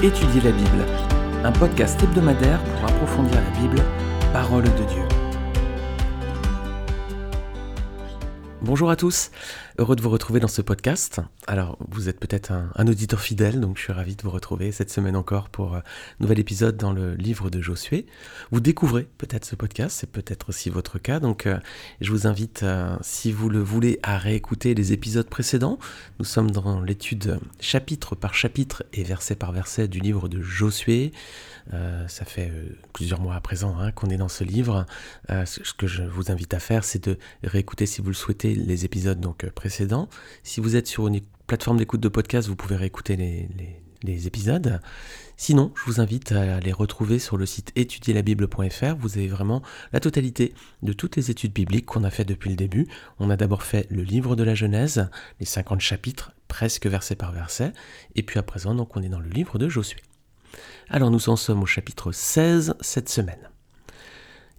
Étudier la Bible, un podcast hebdomadaire pour approfondir la Bible, parole de Dieu. Bonjour à tous, heureux de vous retrouver dans ce podcast. Alors, vous êtes peut-être un, auditeur fidèle, donc je suis ravi de vous retrouver cette semaine encore pour un nouvel épisode dans le livre de Josué. Vous découvrez peut-être ce podcast, c'est peut-être aussi votre cas, donc euh, je vous invite, euh, si vous le voulez, à réécouter les épisodes précédents. Nous sommes dans l'étude chapitre par chapitre et verset par verset du livre de Josué. Euh, ça fait plusieurs mois à présent hein, qu'on est dans ce livre. ce que je vous invite à faire, c'est de réécouter, si vous le souhaitez, les épisodes donc précédents. Si vous êtes sur une plateforme d'écoute de podcast, vous pouvez réécouter les, épisodes. Sinon, je vous invite à les retrouver sur le site étudierlabible.fr. Vous avez vraiment la totalité de toutes les études bibliques qu'on a fait depuis le début. On a d'abord fait le livre de la Genèse, les 50 chapitres, presque verset par verset. Et puis à présent, donc, on est dans le livre de Josué. Alors nous en sommes au chapitre 16 cette semaine.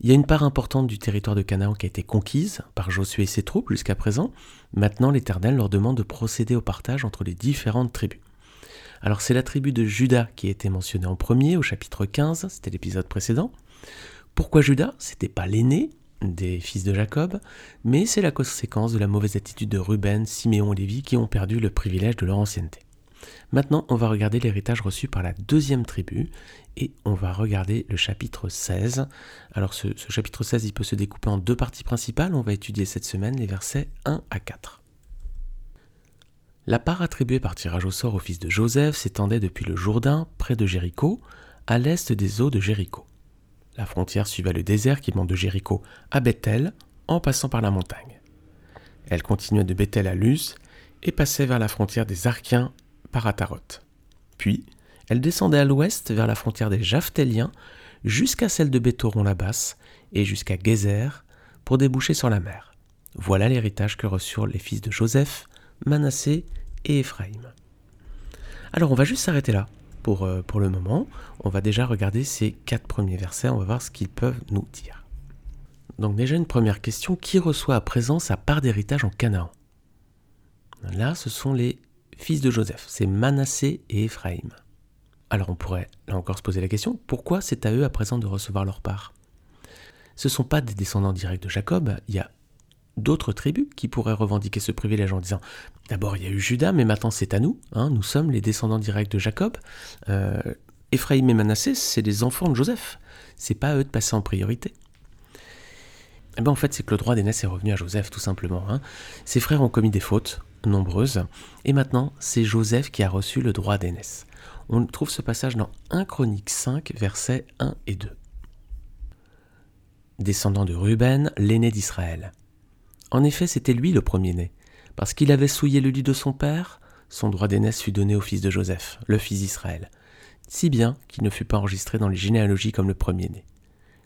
Il y a une part importante du territoire de Canaan qui a été conquise par Josué et ses troupes jusqu'à présent. Maintenant, l'Éternel leur demande de procéder au partage entre les différentes tribus. Alors c'est la tribu de Judas qui a été mentionnée en premier au chapitre 15, c'était l'épisode précédent. Pourquoi Judas C'était pas l'aîné des fils de Jacob, mais c'est la conséquence de la mauvaise attitude de Ruben, Siméon et Lévi qui ont perdu le privilège de leur ancienneté. Maintenant, on va regarder l'héritage reçu par la deuxième tribu et on va regarder le chapitre 16. Alors ce, chapitre 16, il peut se découper en deux parties principales. On va étudier cette semaine les versets 1 à 4. La part attribuée par tirage au sort au fils de Joseph s'étendait depuis le Jourdain, près de Jéricho, à l'est des eaux de Jéricho. La frontière suivait le désert qui monte de Jéricho à Bethel, en passant par la montagne. Elle continuait de Bethel à Luz et passait vers la frontière des Archiens par Ataroth. Puis, elle descendait à l'ouest vers la frontière des Japhthéliens jusqu'à celle de Béthoron-la-Basse et jusqu'à Gézer pour déboucher sur la mer. Voilà l'héritage que reçurent les fils de Joseph, Manassé et Éphraïm. Alors on va juste s'arrêter là pour, euh, pour le moment. On va déjà regarder ces quatre premiers versets, on va voir ce qu'ils peuvent nous dire. Donc déjà une première question, qui reçoit à présent sa part d'héritage en Canaan? Là, ce sont les fils de Joseph, c'est Manassé et Éphraïm. Alors on pourrait là encore se poser la question, pourquoi c'est à eux à présent de recevoir leur part? Ce ne sont pas des descendants directs de Jacob, il y a d'autres tribus qui pourraient revendiquer ce privilège en disant d'abord il y a eu Judas, mais maintenant c'est à nous, hein, nous sommes les descendants directs de Jacob. Euh, Éphraïm et Manassé, c'est des enfants de Joseph, c'est pas à eux de passer en priorité. Eh ben en fait, c'est que le droit d'aînesse est revenu à Joseph, tout simplement. Hein. Ses frères ont commis des fautes, nombreuses, et maintenant, c'est Joseph qui a reçu le droit d'aînesse. On trouve ce passage dans 1 Chronique 5, versets 1 et 2. Descendant de Ruben, l'aîné d'Israël. En effet, c'était lui le premier-né. Parce qu'il avait souillé le lit de son père, son droit d'aînesse fut donné au fils de Joseph, le fils d'Israël, si bien qu'il ne fut pas enregistré dans les généalogies comme le premier-né.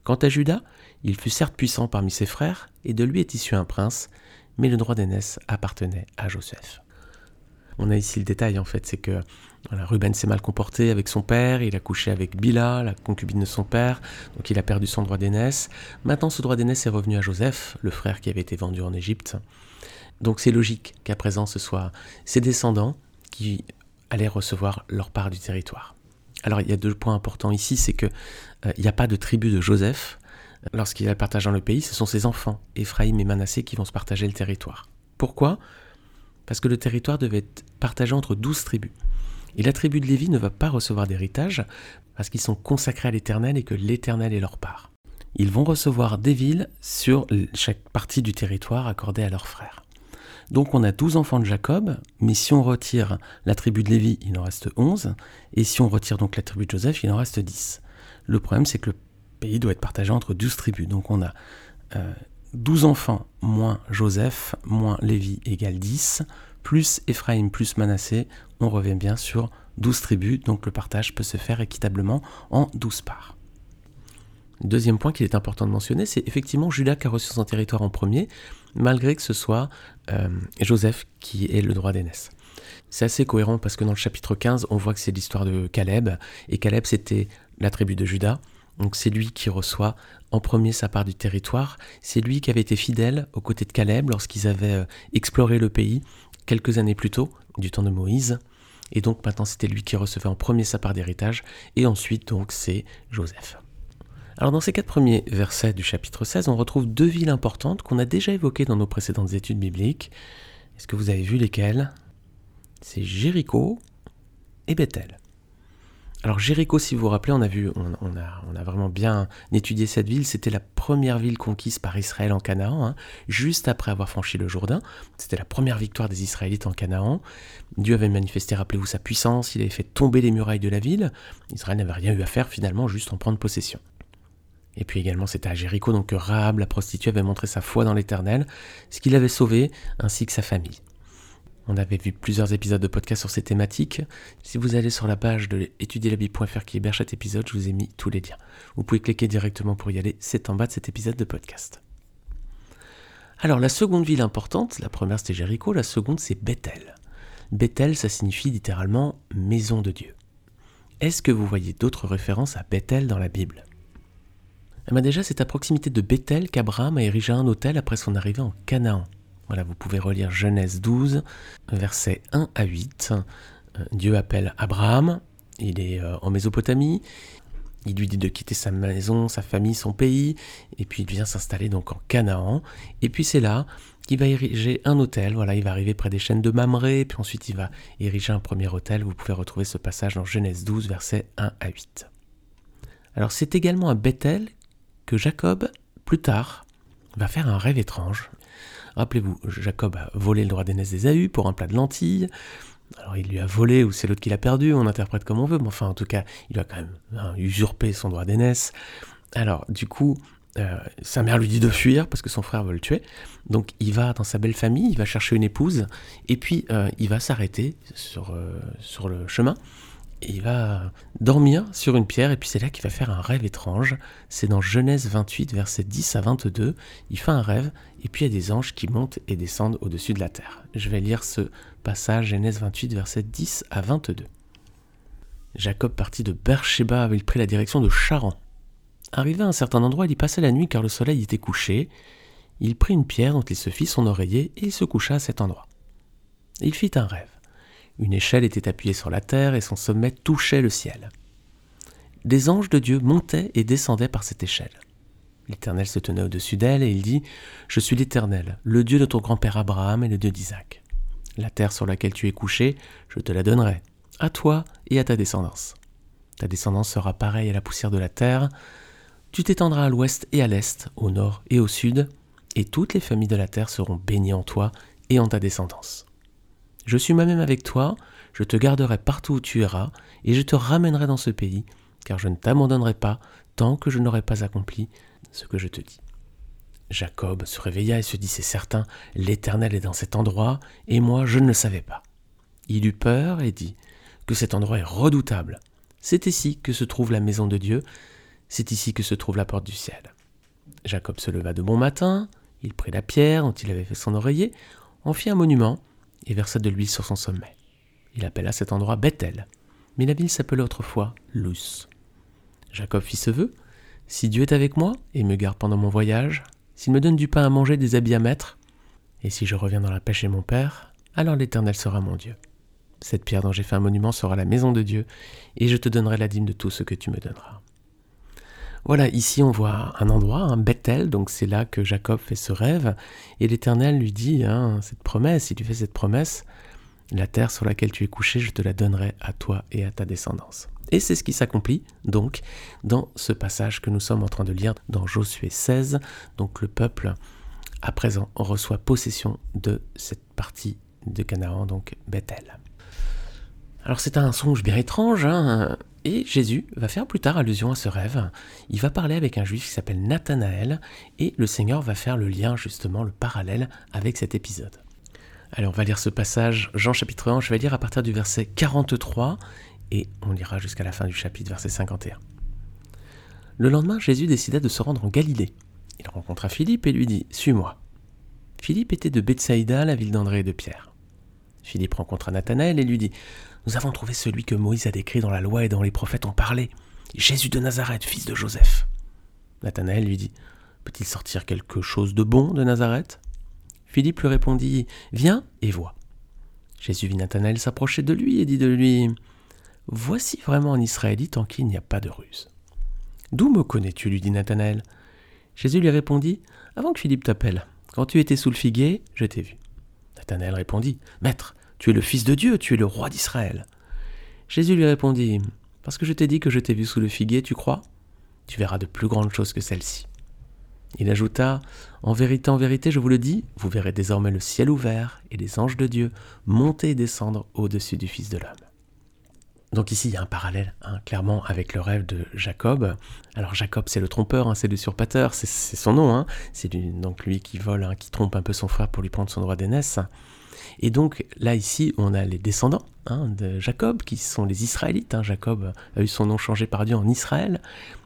Quant à Judas, il fut certes puissant parmi ses frères, et de lui est issu un prince, mais le droit d'aînesse appartenait à Joseph. On a ici le détail en fait, c'est que Ruben s'est mal comporté avec son père, il a couché avec Bila, la concubine de son père, donc il a perdu son droit d'aînesse. Maintenant ce droit d'aînesse est revenu à Joseph, le frère qui avait été vendu en Égypte. Donc c'est logique qu'à présent ce soit ses descendants qui allaient recevoir leur part du territoire. Alors il y a deux points importants ici, c'est euh, n'y a pas de tribu de Joseph, lorsqu'il a partageant le pays, ce sont ses enfants, Éphraïm et Manassé, qui vont se partager le territoire. Pourquoi? Parce que le territoire devait être partagé entre douze tribus. Et la tribu de Lévi ne va pas recevoir d'héritage parce qu'ils sont consacrés à l'Éternel et que l'Éternel est leur part. Ils vont recevoir des villes sur chaque partie du territoire accordée à leurs frères. Donc on a douze enfants de Jacob, mais si on retire la tribu de Lévi, il en reste onze, et si on retire donc la tribu de Joseph, il en reste dix. Le problème c'est que le pays doit être partagé entre 12 tribus. Donc on a 12 euh, enfants moins Joseph, moins Lévi égale 10, plus Éphraïm plus Manassé, on revient bien sur 12 tribus, donc le partage peut se faire équitablement en 12 parts. Deuxième point qu'il est important de mentionner, c'est effectivement Judas qui a reçu son territoire en premier, malgré que ce soit euh, Joseph qui ait le droit d'aînesse. C'est assez cohérent parce que dans le chapitre 15, on voit que c'est l'histoire de Caleb, et Caleb c'était la tribu de Judas, donc c'est lui qui reçoit en premier sa part du territoire. C'est lui qui avait été fidèle aux côtés de Caleb lorsqu'ils avaient euh, exploré le pays quelques années plus tôt, du temps de Moïse. Et donc maintenant c'était lui qui recevait en premier sa part d'héritage, et ensuite donc c'est Joseph. Alors dans ces quatre premiers versets du chapitre 16, on retrouve deux villes importantes qu'on a déjà évoquées dans nos précédentes études bibliques. Est-ce que vous avez vu lesquelles? C'est Jéricho et Bethel. Alors Jéricho, si vous vous rappelez, on a vu, on, a, vraiment bien étudié cette ville. C'était la première ville conquise par Israël en Canaan, hein, juste après avoir franchi le Jourdain. C'était la première victoire des Israélites en Canaan. Dieu avait manifesté, rappelez-vous, sa puissance. Il avait fait tomber les murailles de la ville. Israël n'avait rien eu à faire finalement, juste en prendre possession. Et puis également, c'était à Jéricho donc que Rahab, la prostituée, avait montré sa foi dans l'Éternel, ce qui l'avait sauvé, ainsi que sa famille. On avait vu plusieurs épisodes de podcast sur ces thématiques. Si vous allez sur la page de étudierlabible.fr qui héberge cet épisode, je vous ai mis tous les liens. Vous pouvez cliquer directement pour y aller, c'est en bas de cet épisode de podcast. Alors la seconde ville importante, la première c'était Jéricho, la seconde c'est Bethel. Bethel, ça signifie littéralement maison de Dieu. Est-ce que vous voyez d'autres références à Bethel dans la Bible? Eh bien déjà, c'est à proximité de Bethel qu'Abraham a érigé un hôtel après son arrivée en Canaan. Vous pouvez relire Genèse 12, versets 1 à 8. Euh, Dieu appelle Abraham, il est euh, en Mésopotamie, il lui dit de quitter sa maison, sa famille, son pays, et puis il vient s'installer donc en Canaan. Et puis c'est là qu'il va ériger un hôtel. Voilà, il va arriver près des chaînes de Mamré, puis ensuite il va ériger un premier hôtel. Vous pouvez retrouver ce passage dans Genèse 12, versets 1 à 8. Alors c'est également à Bethel que Jacob, plus tard, va faire un rêve étrange. Rappelez-vous, Jacob a volé le droit d'aînesse d'Ésaü pour un plat de lentilles. Alors il lui a volé ou c'est l'autre qui l'a perdu, on interprète comme on veut, mais enfin en tout cas, il a quand même hein, usurpé son droit d'aînesse. Alors du coup, euh, sa mère lui dit de fuir parce que son frère veut le tuer. Donc il va dans sa belle famille, il va chercher une épouse, et puis euh, il va s'arrêter sur, euh, sur le chemin il va dormir sur une pierre et puis c'est là qu'il va faire un rêve étrange. C'est dans Genèse 28, versets 10 à 22. Il fait un rêve et puis il y a des anges qui montent et descendent au-dessus de la terre. Je vais lire ce passage, Genèse 28, versets 10 à 22. Jacob partit de Beersheba, il prit la direction de Charan. Arrivé à un certain endroit, il y passait la nuit car le soleil était couché. Il prit une pierre dont il se fit son oreiller et il se coucha à cet endroit. Il fit un rêve. Une échelle était appuyée sur la terre et son sommet touchait le ciel. Des anges de Dieu montaient et descendaient par cette échelle. L'Éternel se tenait au-dessus d'elle et il dit Je suis l'Éternel, le Dieu de ton grand-père Abraham et le Dieu d'Isaac. La terre sur laquelle tu es couché, je te la donnerai, à toi et à ta descendance. Ta descendance sera pareille à la poussière de la terre. Tu t'étendras à l'ouest et à l'est, au nord et au sud, et toutes les familles de la terre seront bénies en toi et en ta descendance. Je suis moi-même avec toi, je te garderai partout où tu iras, et je te ramènerai dans ce pays, car je ne t'abandonnerai pas tant que je n'aurai pas accompli ce que je te dis. Jacob se réveilla et se dit, c'est certain, l'Éternel est dans cet endroit, et moi je ne le savais pas. Il eut peur et dit, que cet endroit est redoutable. C'est ici que se trouve la maison de Dieu, c'est ici que se trouve la porte du ciel. Jacob se leva de bon matin, il prit la pierre dont il avait fait son oreiller, en fit un monument, et versa de l'huile sur son sommet. Il appela cet endroit Bethel, mais la ville s'appelait autrefois Luz. Jacob fit ce vœu Si Dieu est avec moi et me garde pendant mon voyage, s'il me donne du pain à manger, des habits à mettre, et si je reviens dans la paix chez mon Père, alors l'Éternel sera mon Dieu. Cette pierre dont j'ai fait un monument sera la maison de Dieu, et je te donnerai la dîme de tout ce que tu me donneras. Voilà, ici on voit un endroit, un Bethel, donc c'est là que Jacob fait ce rêve, et l'Éternel lui dit hein, cette promesse, il lui fait cette promesse, la terre sur laquelle tu es couché, je te la donnerai à toi et à ta descendance. Et c'est ce qui s'accomplit donc dans ce passage que nous sommes en train de lire dans Josué 16. Donc le peuple à présent reçoit possession de cette partie de Canaan, donc Bethel. Alors c'est un songe bien étrange, hein et Jésus va faire plus tard allusion à ce rêve. Il va parler avec un juif qui s'appelle Nathanaël, et le Seigneur va faire le lien, justement, le parallèle avec cet épisode. Allez, on va lire ce passage, Jean chapitre 1, je vais lire à partir du verset 43, et on lira jusqu'à la fin du chapitre, verset 51. Le lendemain, Jésus décida de se rendre en Galilée. Il rencontra Philippe et lui dit Suis-moi. Philippe était de Bethsaïda, la ville d'André et de Pierre. Philippe rencontra Nathanaël et lui dit nous avons trouvé celui que Moïse a décrit dans la loi et dont les prophètes ont parlé, Jésus de Nazareth, fils de Joseph. Nathanaël lui dit Peut-il sortir quelque chose de bon de Nazareth? Philippe lui répondit Viens et vois. Jésus vit Nathanaël s'approcher de lui et dit de lui Voici vraiment un Israélite en qui il n'y a pas de ruse. D'où me connais-tu? lui dit Nathanaël. Jésus lui répondit Avant que Philippe t'appelle, quand tu étais sous le figuier, je t'ai vu. Nathanaël répondit Maître, tu es le Fils de Dieu, tu es le roi d'Israël. Jésus lui répondit Parce que je t'ai dit que je t'ai vu sous le figuier, tu crois? Tu verras de plus grandes choses que celles-ci. Il ajouta En vérité, en vérité, je vous le dis, vous verrez désormais le ciel ouvert et les anges de Dieu monter et descendre au-dessus du Fils de l'homme. Donc ici, il y a un parallèle, hein, clairement, avec le rêve de Jacob. Alors Jacob, c'est le trompeur, hein, c'est le surpateur, c'est son nom. Hein. C'est donc lui qui vole, qui trompe un peu son frère pour lui prendre son droit d'aînesse. Et donc là, ici, on a les descendants de Jacob, qui sont les Israélites. Jacob a eu son nom changé par Dieu en Israël.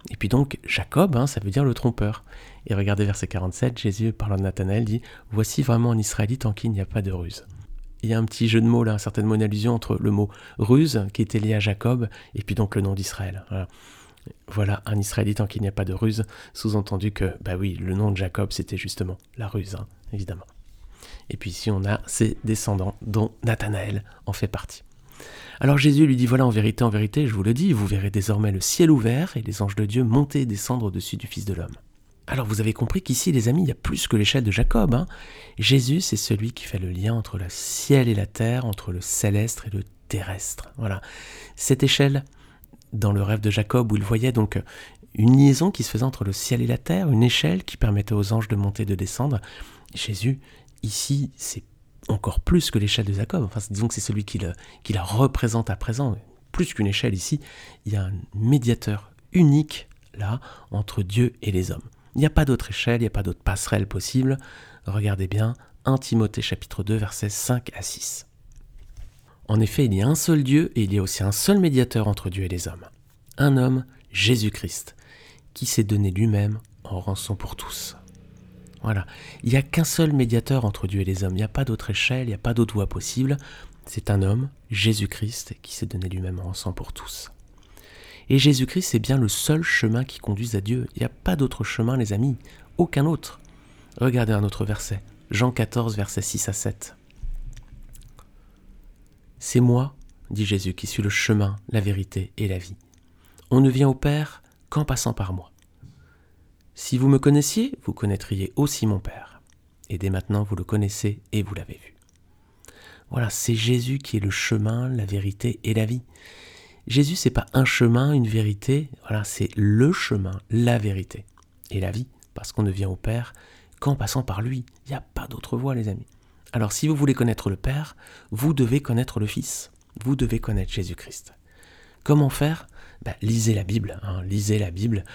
Et puis donc, Jacob, ça veut dire le trompeur. Et regardez verset 47, Jésus, parlant de Nathanaël, dit Voici vraiment un Israélite en qui il n'y a pas de ruse il y a un petit jeu de mots là, certainement une allusion entre le mot ruse, qui était lié à Jacob, et puis donc le nom d'Israël. Voilà. un Israélite en qui il n'y a pas de ruse, sous-entendu que, bah oui, le nom de Jacob, c'était justement la ruse, hein, évidemment. Et puis ici, on a ses descendants, dont Nathanaël en fait partie. Alors Jésus lui dit, voilà, en vérité, en vérité, je vous le dis, vous verrez désormais le ciel ouvert et les anges de Dieu monter et descendre au-dessus du Fils de l'homme. Alors vous avez compris qu'ici, les amis, il y a plus que l'échelle de Jacob. Hein. Jésus, c'est celui qui fait le lien entre le ciel et la terre, entre le céleste et le terrestre. Voilà. Cette échelle, dans le rêve de Jacob, où il voyait donc une liaison qui se faisait entre le ciel et la terre, une échelle qui permettait aux anges de monter et de descendre. Jésus, ici, c'est encore plus que l'échelle de Jacob. Enfin, disons que c'est celui qui, la représente à présent. Plus qu'une échelle ici, il y a un médiateur unique là entre Dieu et les hommes. Il n'y a pas d'autre échelle, il n'y a pas d'autre passerelle possible. Regardez bien 1 Timothée chapitre 2 versets 5 à 6. En effet, il y a un seul Dieu et il y a aussi un seul médiateur entre Dieu et les hommes. Un homme, Jésus-Christ, qui s'est donné lui-même en rançon pour tous. Voilà, il n'y a qu'un seul médiateur entre Dieu et les hommes, il n'y a pas d'autre échelle, il n'y a pas d'autre voie possible. C'est un homme, Jésus-Christ, qui s'est donné lui-même en rançon pour tous. Et Jésus-Christ, c'est bien le seul chemin qui conduise à Dieu. Il n'y a pas d'autre chemin, les amis, aucun autre. Regardez un autre verset, Jean 14, versets 6 à 7. C'est moi, dit Jésus, qui suis le chemin, la vérité et la vie. On ne vient au Père qu'en passant par moi. Si vous me connaissiez, vous connaîtriez aussi mon Père. Et dès maintenant, vous le connaissez et vous l'avez vu. Voilà, c'est Jésus qui est le chemin, la vérité et la vie. Jésus, c'est pas un chemin, une vérité, voilà, c'est le chemin, la vérité et la vie, parce qu'on ne vient au Père qu'en passant par lui. Il n'y a pas d'autre voie, les amis. Alors, si vous voulez connaître le Père, vous devez connaître le Fils. Vous devez connaître Jésus-Christ. Comment faire? Ben, Lisez la Bible. Hein, lisez la Bible.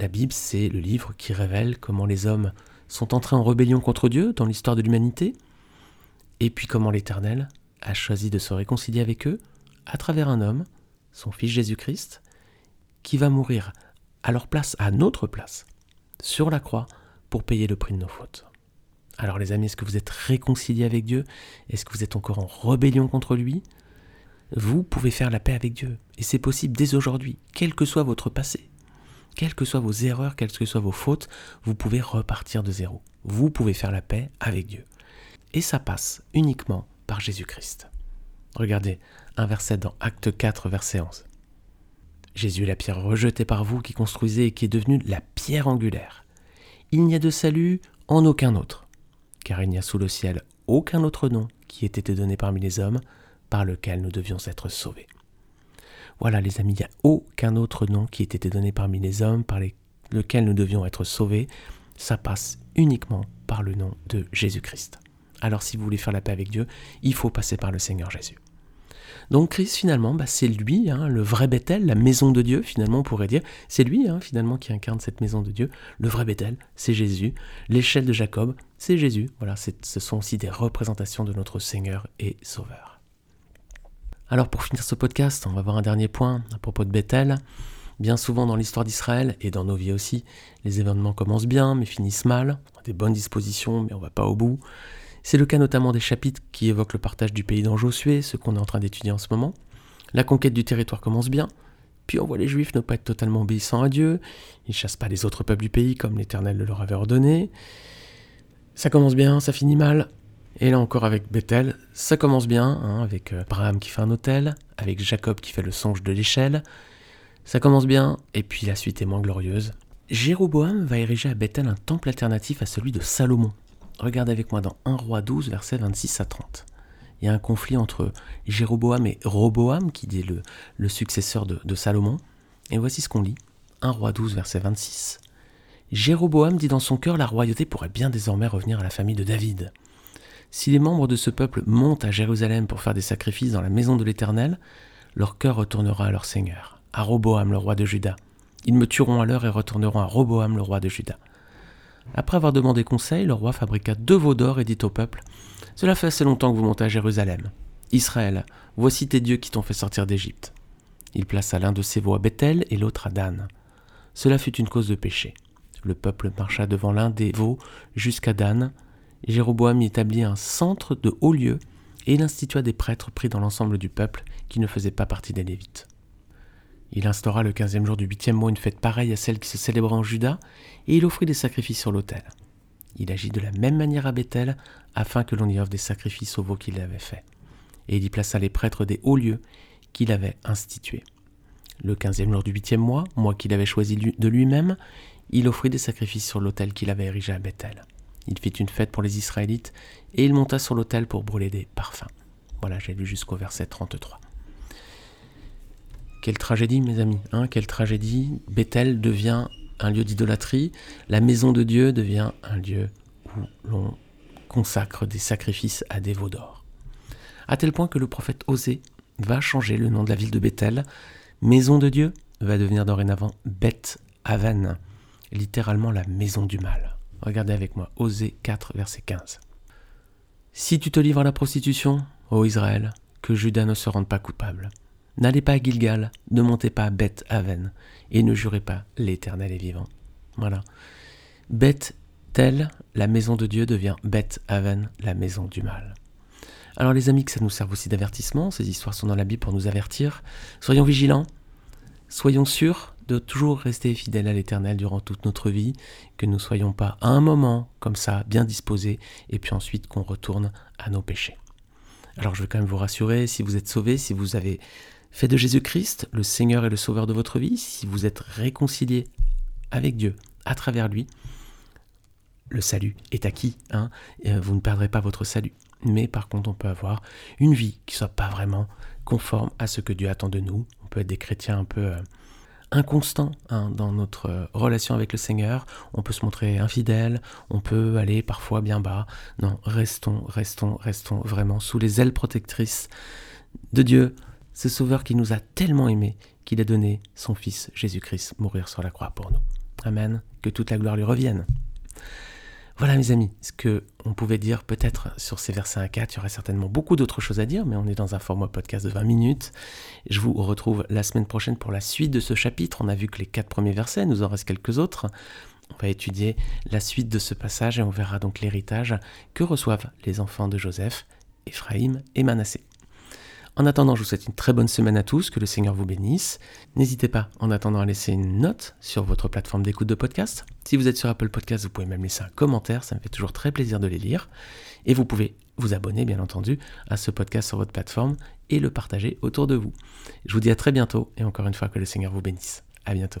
La Bible, c'est le livre qui révèle comment les hommes sont entrés en rébellion contre Dieu dans l'histoire de l'humanité, et puis comment l'Éternel a choisi de se réconcilier avec eux à travers un homme, son Fils Jésus-Christ, qui va mourir à leur place, à notre place, sur la croix, pour payer le prix de nos fautes. Alors les amis, est-ce que vous êtes réconciliés avec Dieu? Est-ce que vous êtes encore en rébellion contre lui? Vous pouvez faire la paix avec Dieu. Et c'est possible dès aujourd'hui, quel que soit votre passé. Quelles que soient vos erreurs, quelles que soient vos fautes, vous pouvez repartir de zéro. Vous pouvez faire la paix avec Dieu. Et ça passe uniquement par Jésus-Christ. Regardez un verset dans Acte 4, verset 11. Jésus est la pierre rejetée par vous qui construisez et qui est devenue la pierre angulaire. Il n'y a de salut en aucun autre, car il n'y a sous le ciel aucun autre nom qui ait été donné parmi les hommes par lequel nous devions être sauvés. Voilà les amis, il n'y a aucun autre nom qui ait été donné parmi les hommes par lequel nous devions être sauvés. Ça passe uniquement par le nom de Jésus-Christ. Alors si vous voulez faire la paix avec Dieu, il faut passer par le Seigneur Jésus. Donc Christ finalement, bah, c'est lui, hein, le vrai Bethel, la maison de Dieu finalement on pourrait dire. C'est lui hein, finalement qui incarne cette maison de Dieu. Le vrai Bethel, c'est Jésus. L'échelle de Jacob, c'est Jésus. Voilà, ce sont aussi des représentations de notre Seigneur et Sauveur. Alors pour finir ce podcast, on va voir un dernier point à propos de Bethel. Bien souvent dans l'histoire d'Israël et dans nos vies aussi, les événements commencent bien mais finissent mal. On a des bonnes dispositions mais on va pas au bout. C'est le cas notamment des chapitres qui évoquent le partage du pays dans Josué, ce qu'on est en train d'étudier en ce moment. La conquête du territoire commence bien, puis on voit les Juifs ne pas être totalement obéissants à Dieu, ils chassent pas les autres peuples du pays comme l'Éternel le leur avait ordonné. Ça commence bien, ça finit mal, Et là encore avec Bethel, ça commence bien, hein, avec euh, Abraham qui fait un hôtel, avec Jacob qui fait le songe de l'échelle. Ça commence bien, et puis la suite est moins glorieuse. Jéroboam va ériger à Bethel un temple alternatif à celui de Salomon. Regardez avec moi dans 1 roi 12, versets 26 à 30. Il y a un conflit entre Jéroboam et Roboam, qui est le, le successeur de, de Salomon. Et voici ce qu'on lit. 1 roi 12, verset 26. Jéroboam dit dans son cœur la royauté pourrait bien désormais revenir à la famille de David. Si les membres de ce peuple montent à Jérusalem pour faire des sacrifices dans la maison de l'Éternel, leur cœur retournera à leur Seigneur, à Roboam le roi de Juda. Ils me tueront alors et retourneront à Roboam le roi de Juda. Après avoir demandé conseil, le roi fabriqua deux veaux d'or et dit au peuple Cela fait assez longtemps que vous montez à Jérusalem. Israël, voici tes dieux qui t'ont fait sortir d'Égypte. Il plaça l'un de ses veaux à Bethel et l'autre à Dan. Cela fut une cause de péché. Le peuple marcha devant l'un des veaux jusqu'à Dan, Jéroboam y établit un centre de haut lieu et il institua des prêtres pris dans l'ensemble du peuple qui ne faisaient pas partie des Lévites. Il instaura le quinzième jour du huitième mois une fête pareille à celle qui se célébrait en Juda, et il offrit des sacrifices sur l'autel. Il agit de la même manière à Bethel, afin que l'on y offre des sacrifices au veau qu'il avait fait. Et il y plaça les prêtres des hauts lieux qu'il avait institués. Le quinzième jour du huitième mois, mois qu'il avait choisi de lui-même, il offrit des sacrifices sur l'autel qu'il avait érigé à Bethel. Il fit une fête pour les Israélites et il monta sur l'autel pour brûler des parfums. Voilà, j'ai lu jusqu'au verset 33. Quelle tragédie, mes amis, hein quelle tragédie. Bethel devient un lieu d'idolâtrie, la maison de Dieu devient un lieu où l'on consacre des sacrifices à des veaux d'or. À tel point que le prophète Osée va changer le nom de la ville de Bethel. Maison de Dieu va devenir dorénavant Beth Aven, littéralement la maison du mal. Regardez avec moi, Osée 4, verset 15. Si tu te livres à la prostitution, ô Israël, que Judas ne se rende pas coupable. N'allez pas à Gilgal, ne montez pas à Beth Aven, et ne jurez pas, l'Éternel est vivant. Voilà. Beth Tel, la maison de Dieu, devient Beth Aven, la maison du mal. Alors les amis, que ça nous serve aussi d'avertissement, ces histoires sont dans la Bible pour nous avertir. Soyons vigilants, soyons sûrs toujours rester fidèles à l'Éternel durant toute notre vie, que nous ne soyons pas à un moment comme ça bien disposés, et puis ensuite qu'on retourne à nos péchés. Alors je veux quand même vous rassurer, si vous êtes sauvés, si vous avez fait de Jésus-Christ le Seigneur et le Sauveur de votre vie, si vous êtes réconcilié avec Dieu à travers lui, le salut est acquis, hein, vous ne perdrez pas votre salut. Mais par contre, on peut avoir une vie qui ne soit pas vraiment conforme à ce que Dieu attend de nous. On peut être des chrétiens un peu... Euh, inconstant hein, dans notre euh, relation avec le Seigneur. On peut se montrer infidèle, on peut aller parfois bien bas. Non, restons, restons, restons vraiment sous les ailes protectrices de Dieu, ce Sauveur qui nous a tellement aimés qu'il a donné son Fils Jésus-Christ mourir sur la croix pour nous. Amen. Que toute la gloire lui revienne. Voilà mes amis, ce que on pouvait dire peut-être sur ces versets 1 4, il y aurait certainement beaucoup d'autres choses à dire, mais on est dans un format podcast de 20 minutes. Je vous retrouve la semaine prochaine pour la suite de ce chapitre. On a vu que les quatre premiers versets, nous en reste quelques autres. On va étudier la suite de ce passage et on verra donc l'héritage que reçoivent les enfants de Joseph, Éphraïm et Manassé. En attendant, je vous souhaite une très bonne semaine à tous, que le Seigneur vous bénisse. N'hésitez pas, en attendant, à laisser une note sur votre plateforme d'écoute de podcast. Si vous êtes sur Apple Podcast, vous pouvez même laisser un commentaire, ça me fait toujours très plaisir de les lire. Et vous pouvez vous abonner, bien entendu, à ce podcast sur votre plateforme et le partager autour de vous. Je vous dis à très bientôt et encore une fois que le Seigneur vous bénisse. À bientôt.